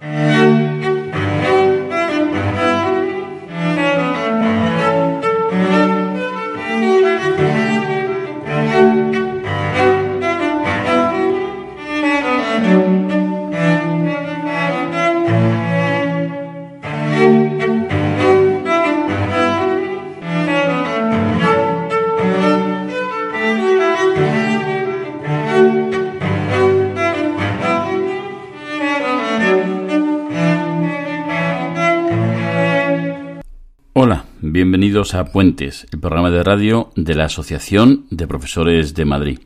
Música bienvenidos a Puentes, el programa de radio de la Asociación de Profesores de Madrid.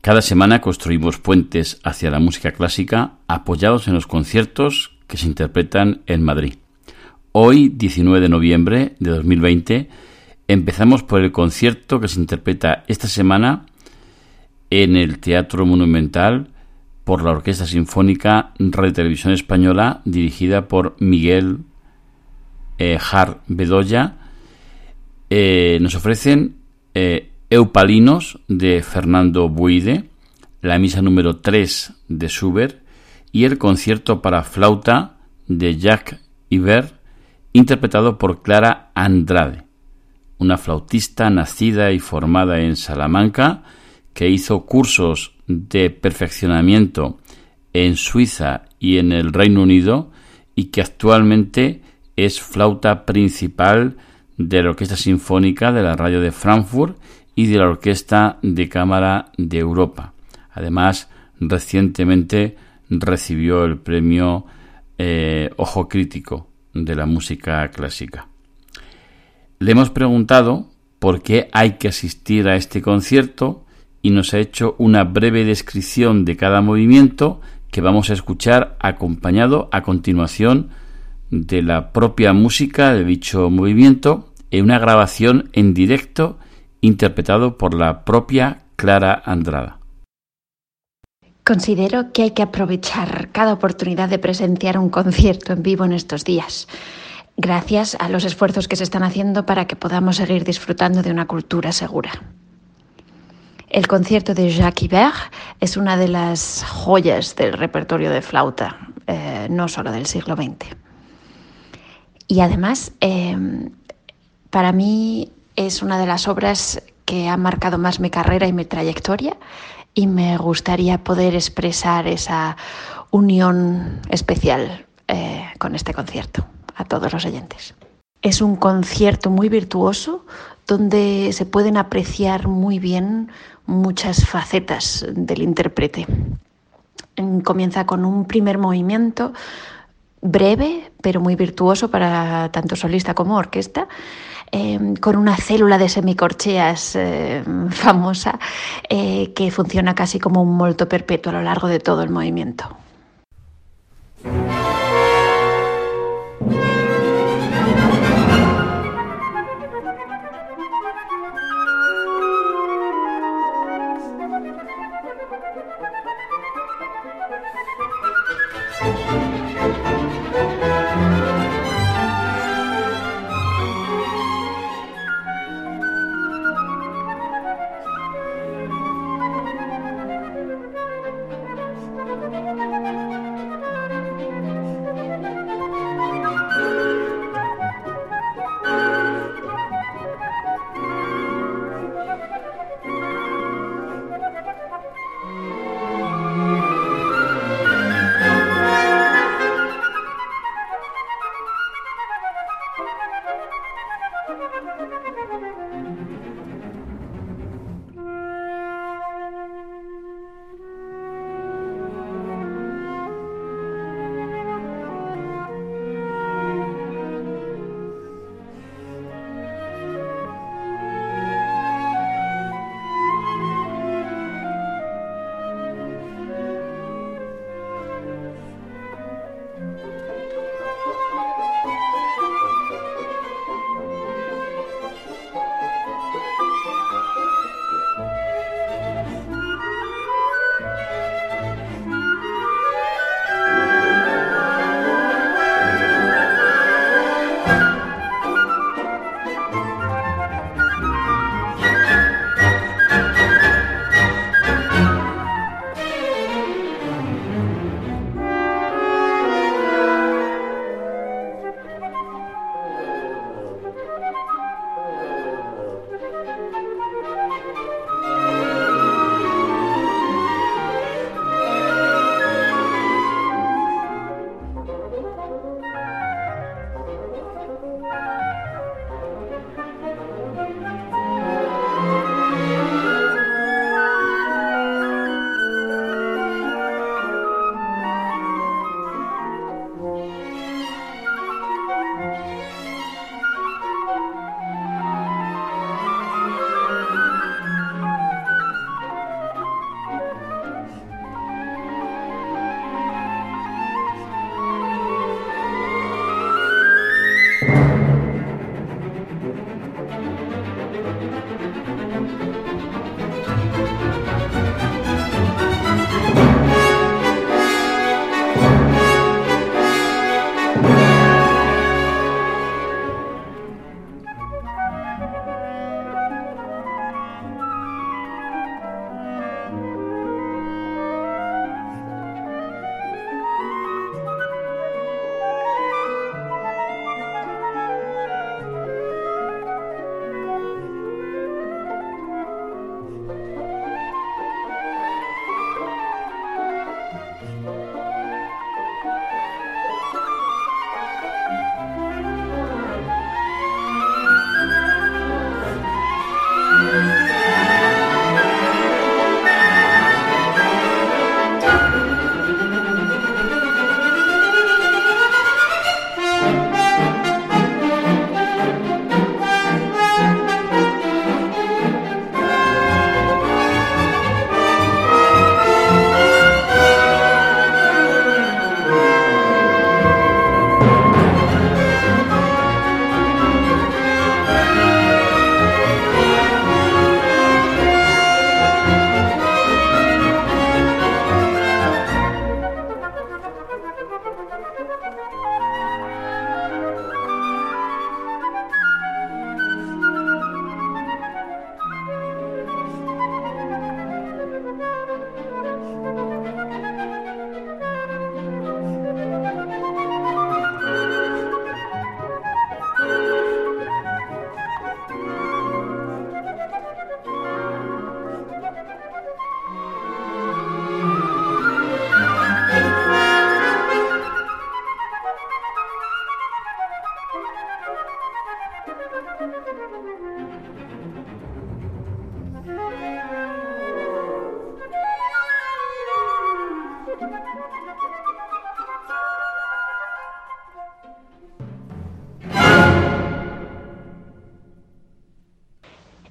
Cada semana construimos puentes hacia la música clásica apoyados en los conciertos que se interpretan en Madrid. Hoy, 19 de noviembre de 2020, empezamos por el concierto que se interpreta esta semana en el Teatro Monumental por la Orquesta Sinfónica Radio Televisión Española dirigida por Miguel eh, Har Bedoya. Eh, nos ofrecen eh, Eupalinos de Fernando Buide, la misa número 3 de Schubert y el concierto para flauta de Jacques Ibert, interpretado por Clara Andrade, una flautista nacida y formada en Salamanca que hizo cursos de perfeccionamiento en Suiza y en el Reino Unido y que actualmente es flauta principal de la Orquesta Sinfónica de la Radio de Frankfurt y de la Orquesta de Cámara de Europa. Además, recientemente recibió el premio eh, Ojo Crítico de la música clásica. Le hemos preguntado por qué hay que asistir a este concierto y nos ha hecho una breve descripción de cada movimiento que vamos a escuchar acompañado a continuación de la propia música de dicho movimiento en una grabación en directo interpretado por la propia Clara Andrada. Considero que hay que aprovechar cada oportunidad de presenciar un concierto en vivo en estos días, gracias a los esfuerzos que se están haciendo para que podamos seguir disfrutando de una cultura segura. El concierto de Jacques Ibert es una de las joyas del repertorio de flauta, eh, no solo del siglo XX. Y además, eh, para mí es una de las obras que ha marcado más mi carrera y mi trayectoria y me gustaría poder expresar esa unión especial eh, con este concierto a todos los oyentes. Es un concierto muy virtuoso donde se pueden apreciar muy bien muchas facetas del intérprete. Comienza con un primer movimiento breve, pero muy virtuoso para tanto solista como orquesta, eh, con una célula de semicorcheas eh, famosa eh, que funciona casi como un molto perpetuo a lo largo de todo el movimiento.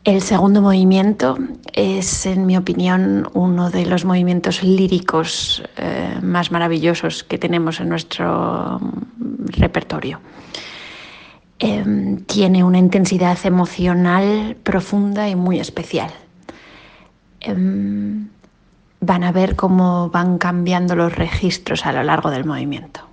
El segundo movimiento es, en mi opinión, uno de los movimientos líricos eh, más maravillosos que tenemos en nuestro mm, repertorio. Em, tiene una intensidad emocional profunda y muy especial. Em, van a ver cómo van cambiando los registros a lo largo del movimiento.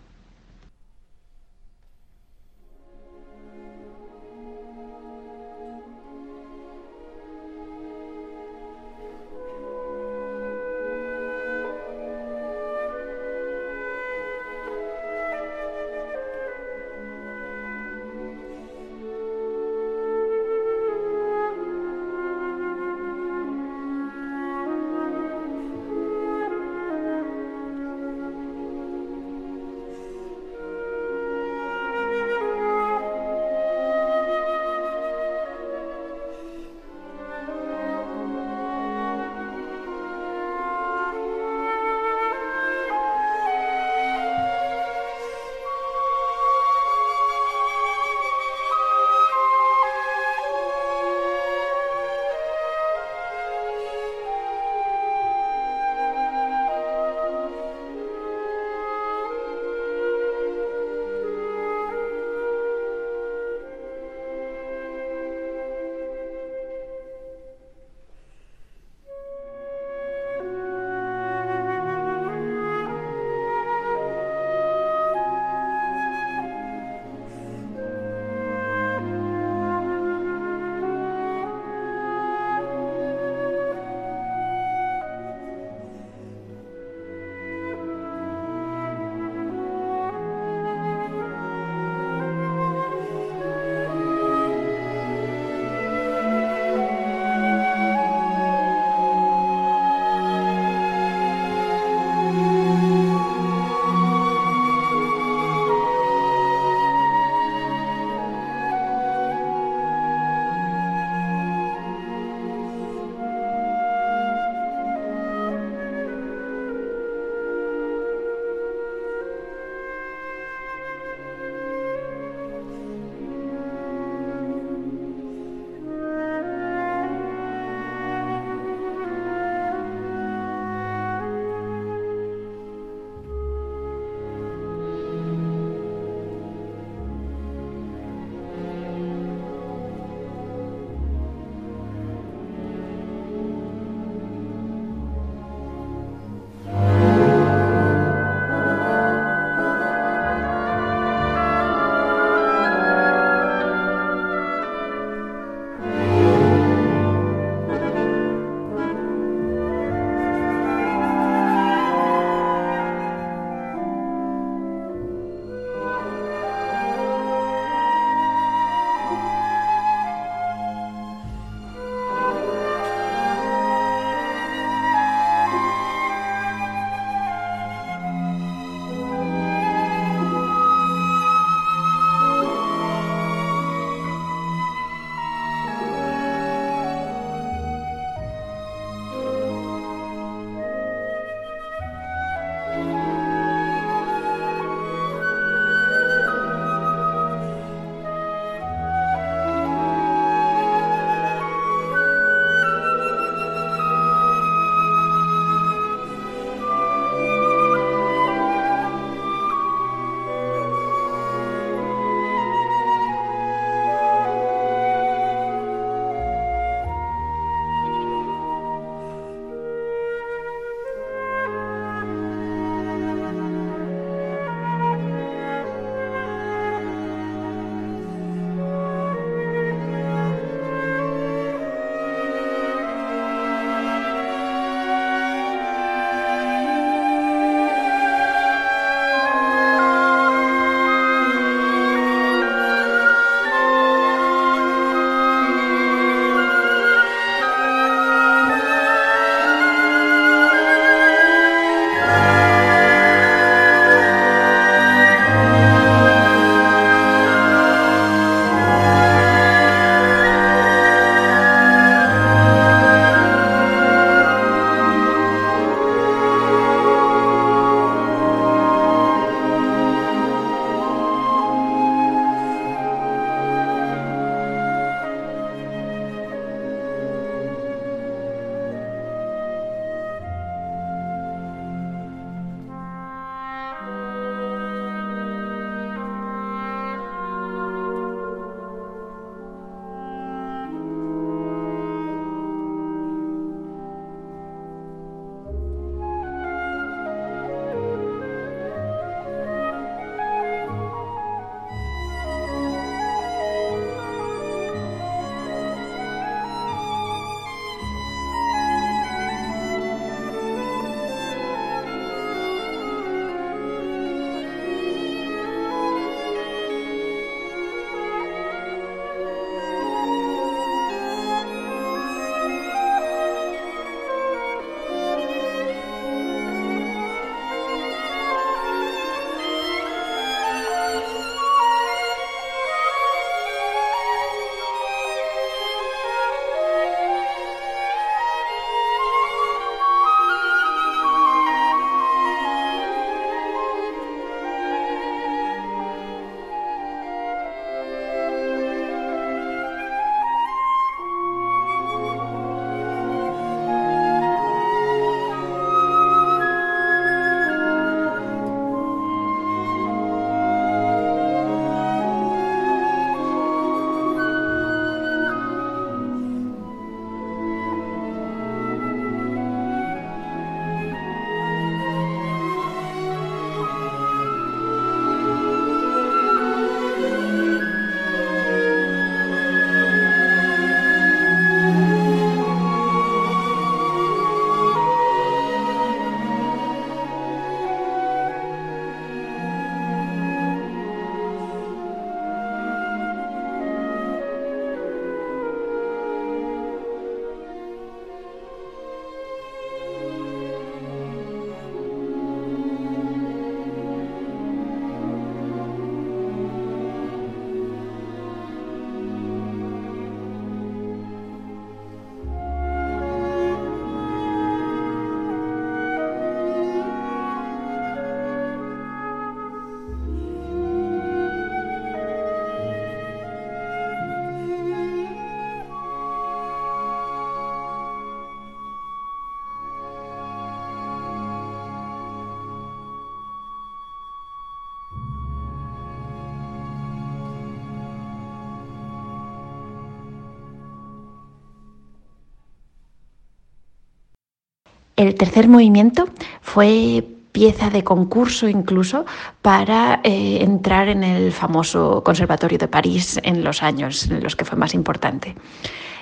El tercer movimiento fue pieza de concurso incluso para eh, entrar en el famoso Conservatorio de París en los años en los que fue más importante.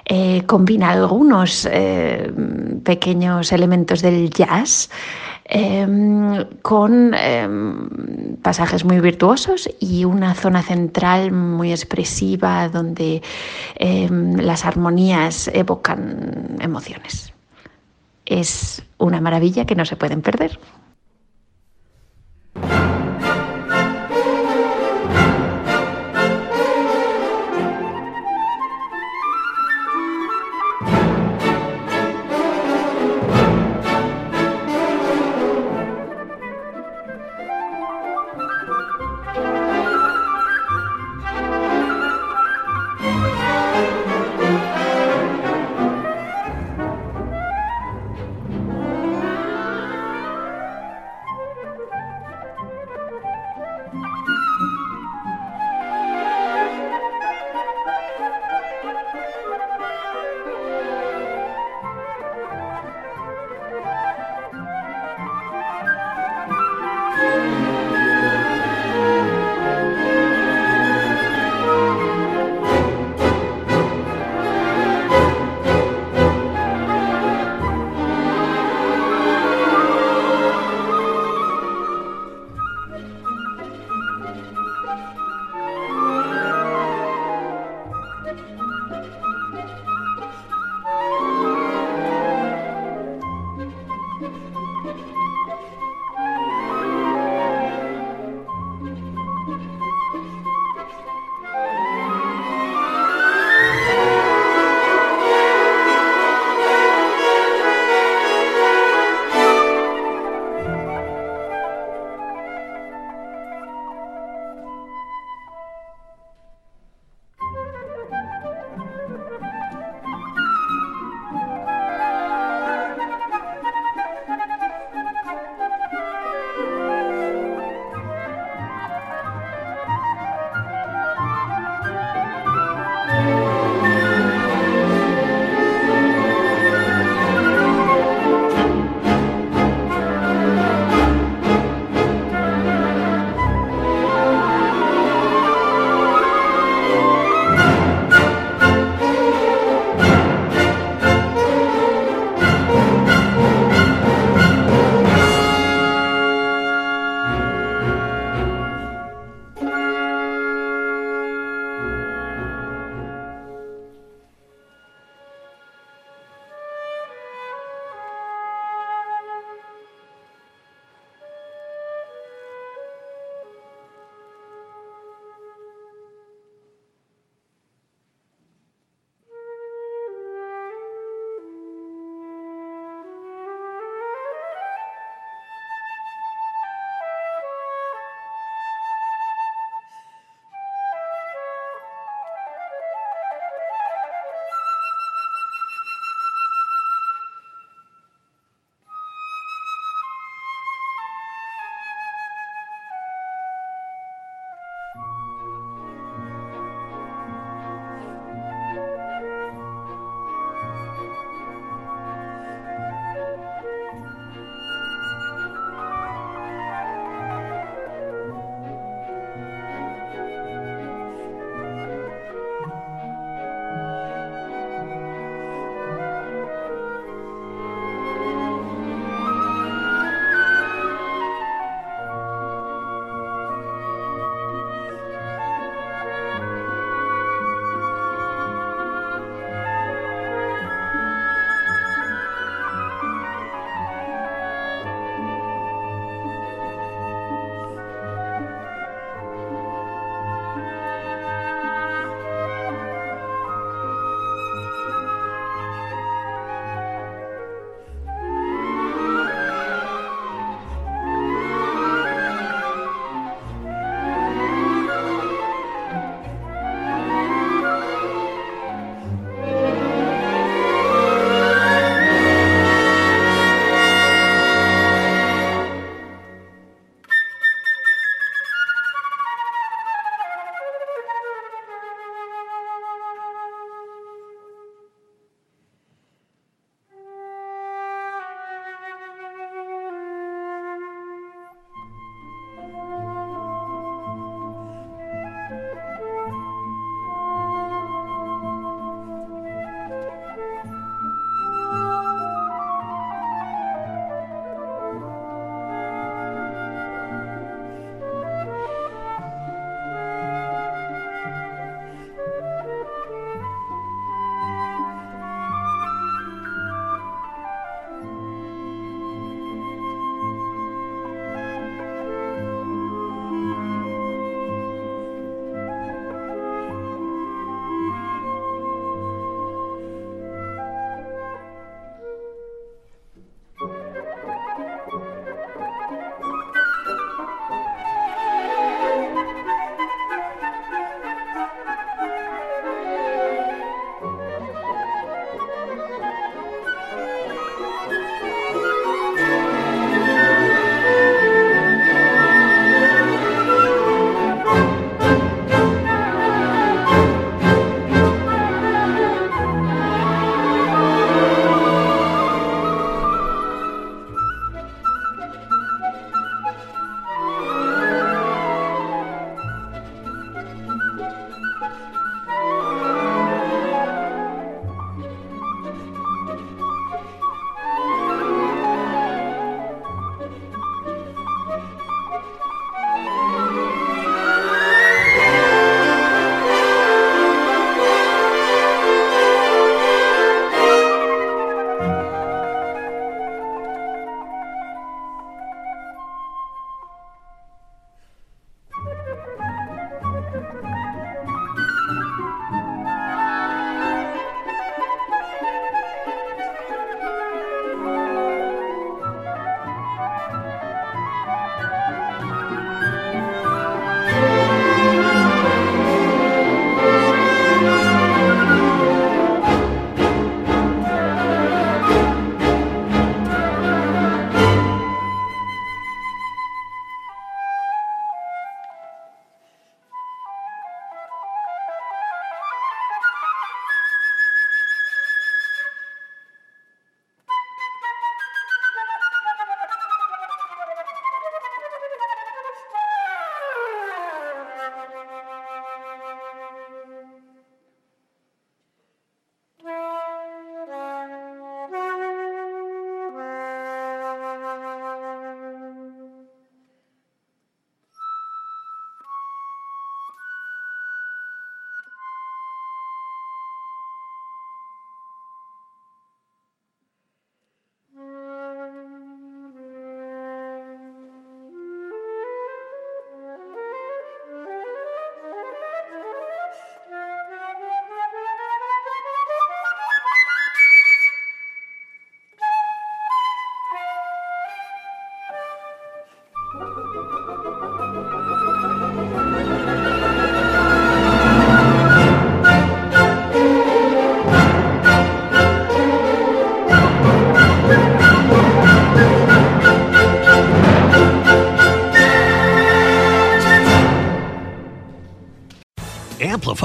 Eh, combina algunos eh, pequeños elementos del jazz em, con em, pasajes muy virtuosos y una zona central muy expresiva donde em, las armonías evocan emociones. Es una maravilla que no se pueden perder.